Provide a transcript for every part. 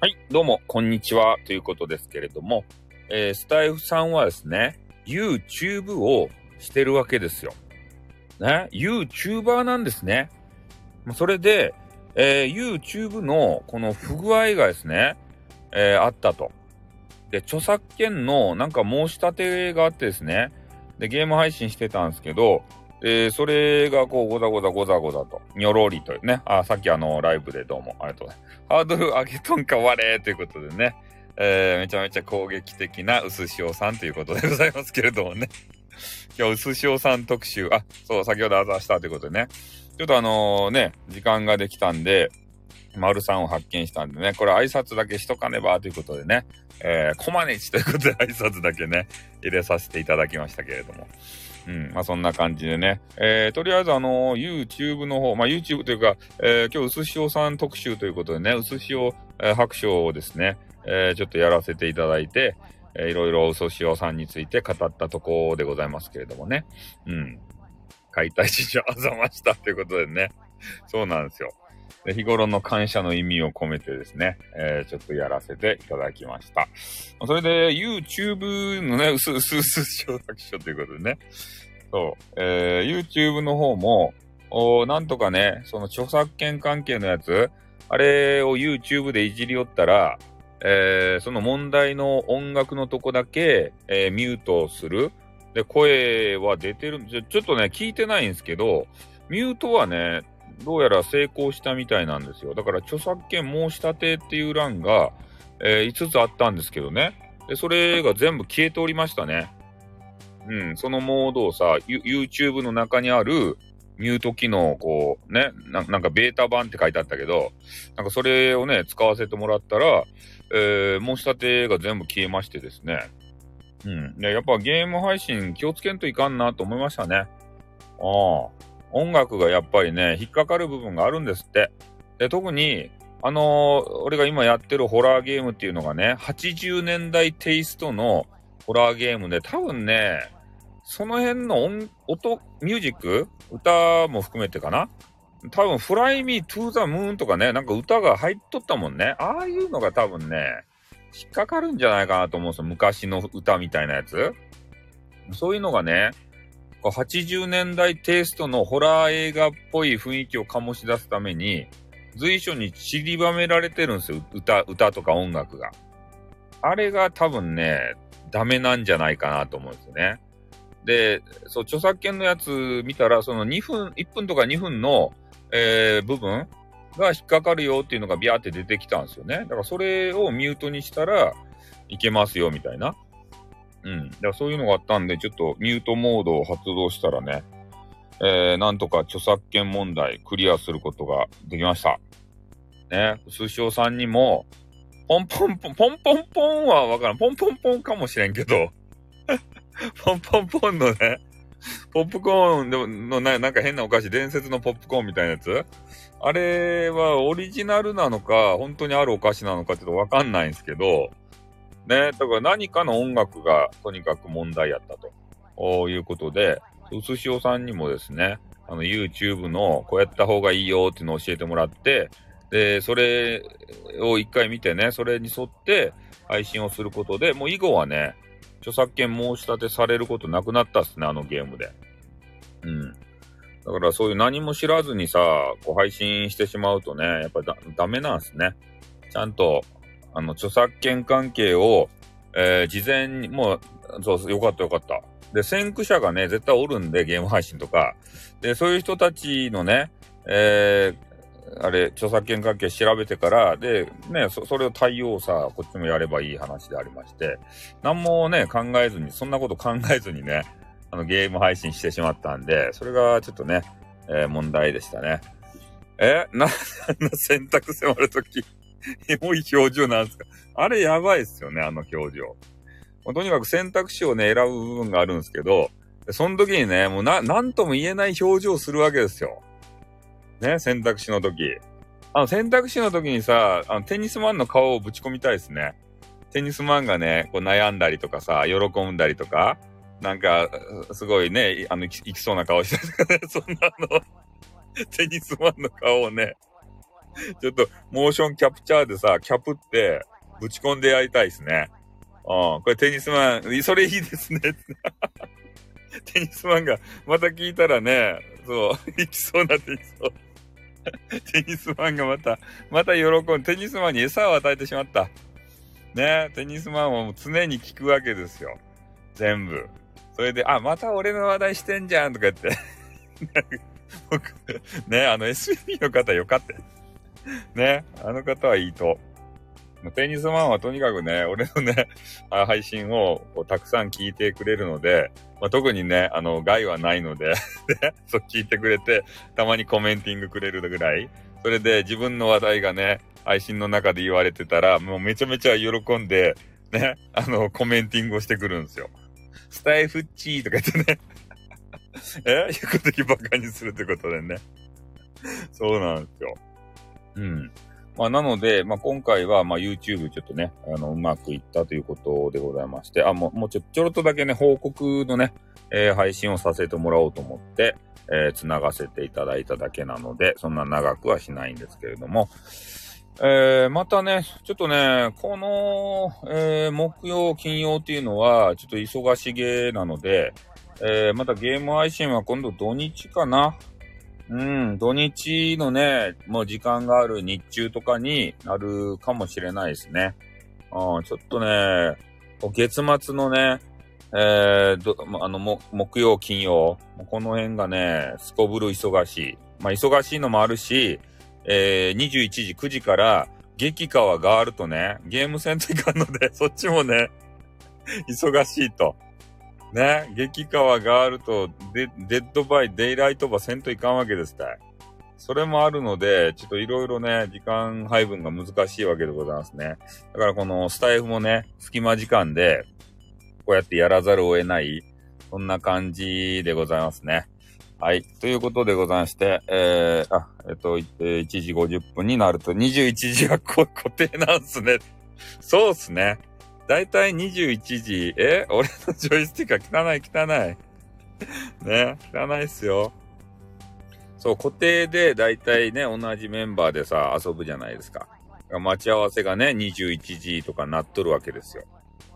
はい、どうも、こんにちは、ということですけれども、えー、スタイフさんはですね、YouTube をしてるわけですよ。ね、YouTuber なんですね。それで、えー、YouTube のこの不具合がですね、えー、あったと。で、著作権のなんか申し立てがあってですね、で、ゲーム配信してたんですけど、えー、それがこう、ござござござござと、にょろりというね、あ、さっきあの、ライブでどうもありがとうございます。ハードル上げとんかわれということでね、えー、めちゃめちゃ攻撃的な薄塩さんということでございますけれどもね。今日薄塩さん特集、あ、そう、先ほどあざしたということでね。ちょっとあのね、時間ができたんで、丸さんを発見したんでね、これ挨拶だけしとかねばということでね、えー、コマネチということで挨拶だけね、入れさせていただきましたけれども。うん、まあそんな感じでね。えー、とりあえずあのー、YouTube の方、まあ YouTube というか、えー、今日、薄塩さん特集ということでね、薄塩、えー、白書をですね、えー、ちょっとやらせていただいて、えー、いろいろ薄塩さんについて語ったところでございますけれどもね。うん。解体史上あざましたということでね。そうなんですよ。日頃の感謝の意味を込めてですね、えー、ちょっとやらせていただきました。それで、YouTube のね、うすうすうす承諾書ということでね、そう、えー、YouTube の方も、おなんとかね、その著作権関係のやつ、あれを YouTube でいじりよったら、えー、その問題の音楽のとこだけ、えー、ミュートする。で、声は出てるちょ。ちょっとね、聞いてないんですけど、ミュートはね、どうやら成功したみたいなんですよ。だから著作権申し立てっていう欄が、えー、5つあったんですけどね。で、それが全部消えておりましたね。うん、そのモードをさ、YouTube の中にあるミュート機能こうねな、なんかベータ版って書いてあったけど、なんかそれをね、使わせてもらったら、えー、申し立てが全部消えましてですね。うん。で、やっぱゲーム配信気をつけんといかんなと思いましたね。ああ。音楽がやっぱりね、引っかかる部分があるんですって。で、特に、あのー、俺が今やってるホラーゲームっていうのがね、80年代テイストのホラーゲームで、多分ね、その辺の音、音、ミュージック歌も含めてかな多分、フライミートゥーザムーンとかね、なんか歌が入っとったもんね。ああいうのが多分ね、引っかかるんじゃないかなと思うんですよ。昔の歌みたいなやつ。そういうのがね、80年代テイストのホラー映画っぽい雰囲気を醸し出すために、随所に散りばめられてるんですよ。歌、歌とか音楽が。あれが多分ね、ダメなんじゃないかなと思うんですよね。で、そう、著作権のやつ見たら、その2分、1分とか2分の、えー、部分が引っかかるよっていうのがビャーって出てきたんですよね。だからそれをミュートにしたらいけますよみたいな。うん。だからそういうのがあったんで、ちょっとミュートモードを発動したらね、えー、なんとか著作権問題クリアすることができました。ね、寿司さんにも、ポンポンポン、ポンポンポンはわからん。ポンポンポンかもしれんけど、ポンポンポンのね、ポップコーンでのななんか変なお菓子、伝説のポップコーンみたいなやつあれはオリジナルなのか、本当にあるお菓子なのかちょっとわかんないんですけど、ね、だから何かの音楽がとにかく問題やったということで、うすしおさんにもですね、あの YouTube のこうやった方がいいよっていうのを教えてもらって、で、それを一回見てね、それに沿って配信をすることで、もう以後はね、著作権申し立てされることなくなったっすね、あのゲームで。うん。だからそういう何も知らずにさ、こう配信してしまうとね、やっぱだダメなんすね。ちゃんとあの、著作権関係を、えー、事前に、もう、そう、よかったよかった。で、先駆者がね、絶対おるんで、ゲーム配信とか。で、そういう人たちのね、えー、あれ、著作権関係調べてから、で、ね、そ、それを対応さ、こっちもやればいい話でありまして、何もね、考えずに、そんなこと考えずにね、あの、ゲーム配信してしまったんで、それがちょっとね、えー、問題でしたね。え？な、な選択迫るとき エモい表情なんですか？あれやばいっすよね、あの表情ま。とにかく選択肢をね、選ぶ部分があるんですけど、その時にね、もうな、なんとも言えない表情をするわけですよ。ね、選択肢の時。あの、選択肢の時にさ、あの、テニスマンの顔をぶち込みたいですね。テニスマンがね、こう悩んだりとかさ、喜んだりとか、なんか、すごいね、あの、いきそうな顔してるとかね、そんなの、テニスマンの顔をね、ちょっと、モーションキャプチャーでさ、キャプって、ぶち込んでやりたいですね。うん。これテニスマン、それいいですね。テニスマンが、また聞いたらね、そう、行きそうなってきそう。テニスマンがまた、また喜ん、テニスマンに餌を与えてしまった。ね、テニスマンはもう常に聞くわけですよ。全部。それで、あ、また俺の話題してんじゃんとか言って。僕、ね、あの SPP の方よかった。ね、あの方はいいと。テニスマンはとにかくね、俺のね、配信をたくさん聞いてくれるので、まあ、特にね、あの、害はないので そう聞いてくれて、たまにコメンティングくれるぐらい。それで自分の話題がね、配信の中で言われてたら、もうめちゃめちゃ喜んで、ね、あの、コメンティングをしてくるんですよ。スタイフッチーとか言ってねえ？言うこときバカにするってことでね。そうなんですよ。うん。まあ、なので、まあ、今回は、ま、YouTube ちょっとね、あの、うまくいったということでございまして、あ、もう、もうちょ、ちょろっとだけね、報告のね、えー、配信をさせてもらおうと思って、えー、繋がせていただいただけなので、そんな長くはしないんですけれども、えー、またね、ちょっとね、この、えー、木曜、金曜っていうのは、ちょっと忙しげなので、えー、またゲーム配信は今度土日かなうん、土日のね、もう時間がある日中とかになるかもしれないですね。うん、ちょっとね、月末のね、えー、どあの、も、木曜、金曜、この辺がね、すこぶる忙しい。まあ、忙しいのもあるし、えー、21時、9時から、激川ガールとね、ゲームせんといかんので、そっちもね、忙しいと。ね、激川ガールとデ、 Dead by Daylight ばせんといかんわけですたい。それもあるので、ちょっといろいろね、時間配分が難しいわけでございますね。だからこのスタエフもね、隙間時間で、こうやってやらざるを得ない、そんな感じでございますね。はい。ということでございまして、えー、あ、えっと、1時50分になると21時は固定なんすね。そうっすね。だいたい21時、え？俺のジョイスティックは汚い汚い。ね、汚いっすよ。そう、固定でだいたいね、同じメンバーでさ、遊ぶじゃないですか。待ち合わせがね、21時とかなっとるわけですよ。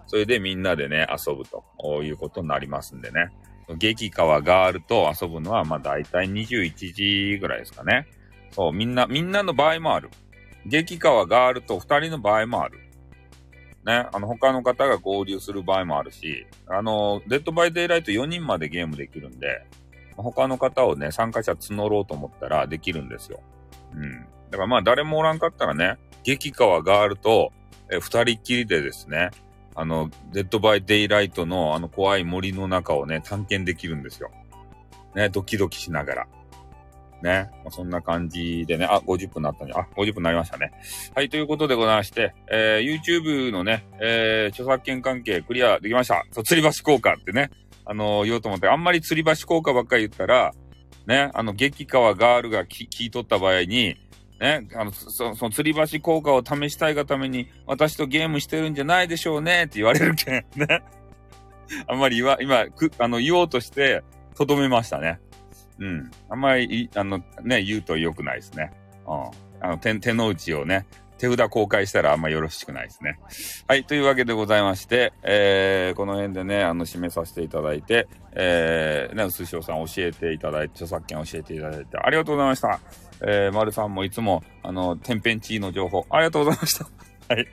それでみんなでね、遊ぶということになりますんでね。激川ガールと遊ぶのは、まあ大体21時ぐらいですかね。そう、みんな、みんなの場合もある。激川ガールと二人の場合もある。ね、あの、他の方が合流する場合もあるし、あの、 Dead by Daylight 4人までゲームできるんで、他の方をね、参加者募ろうと思ったらできるんですよ。うん。だからまあ誰もおらんかったらね、激川ガールと、え、二人っきりでですね、あの、 Dead by Daylight のあの怖い森の中をね、探検できるんですよ。ね、ドキドキしながら。ね。まあ、そんな感じでね、あ、50分になったんで、あ、50分になりましたね。はい、ということでございまして、えー、YouTube のね、えー、著作権関係クリアできました。そう、吊り橋効果ってね、あのー、言おうと思って、あんまり吊り橋効果ばっかり言ったら、ね、あの、激川ガールが聞いとった場合に、ね、あの、そその吊り橋効果を試したいがために、私とゲームしてるんじゃないでしょうねって言われるけん、ね。あんまり言わ、今、く、あの、言おうとして、とどめましたね。うん。あんまり、あの、ね、言うと良くないですね。うん。あの、手、手の内をね、手札公開したらあんまよろしくないですね。はい。というわけでございまして、えー、この辺でね、あの、締めさせていただいて、えー、ね、うすしおさん教えていただいて、著作権教えていただいて、ありがとうございました。えー、丸さんもいつも、あの、天変地異の情報、ありがとうございました。はい。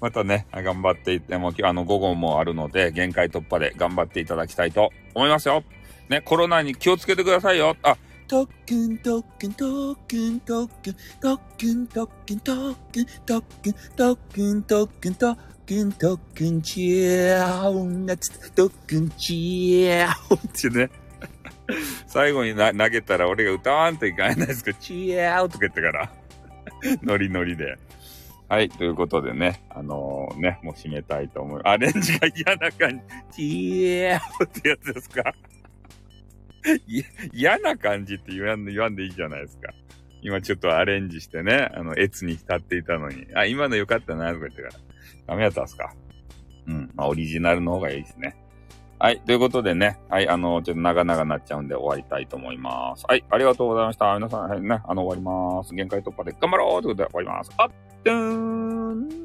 またね、頑張っていっても、あの、午後もあるので、限界突破で頑張っていただきたいと思いますよ。ね、コロナに気をつけてくださいよ。あ、特訓特訓特訓特訓特訓特訓特訓特訓特訓特訓特訓特訓チェーン夏特訓チェーンってね。最後にな投げたら俺が歌わんといかないですけど、チェーンとか言ってから。ノリノリで。はい、ということでね、あのー、ね、もう締めたいと思う。アレンジが嫌な感じ。チェーンってやつですか？嫌な感じって言わん言わんでいいじゃないですか。今ちょっとアレンジしてね、あの、エツに浸っていたのに、あ、今のよかったな、とか言ってから。ダメやったんすかうん。まあ、オリジナルの方がいいですね。はい。ということでね。はい。あの、ちょっと長々なっちゃうんで終わりたいと思います。はい。ありがとうございました。皆さん、はい、ね。あの、終わります。限界突破で頑張ろうということで終わります。あっ、てーん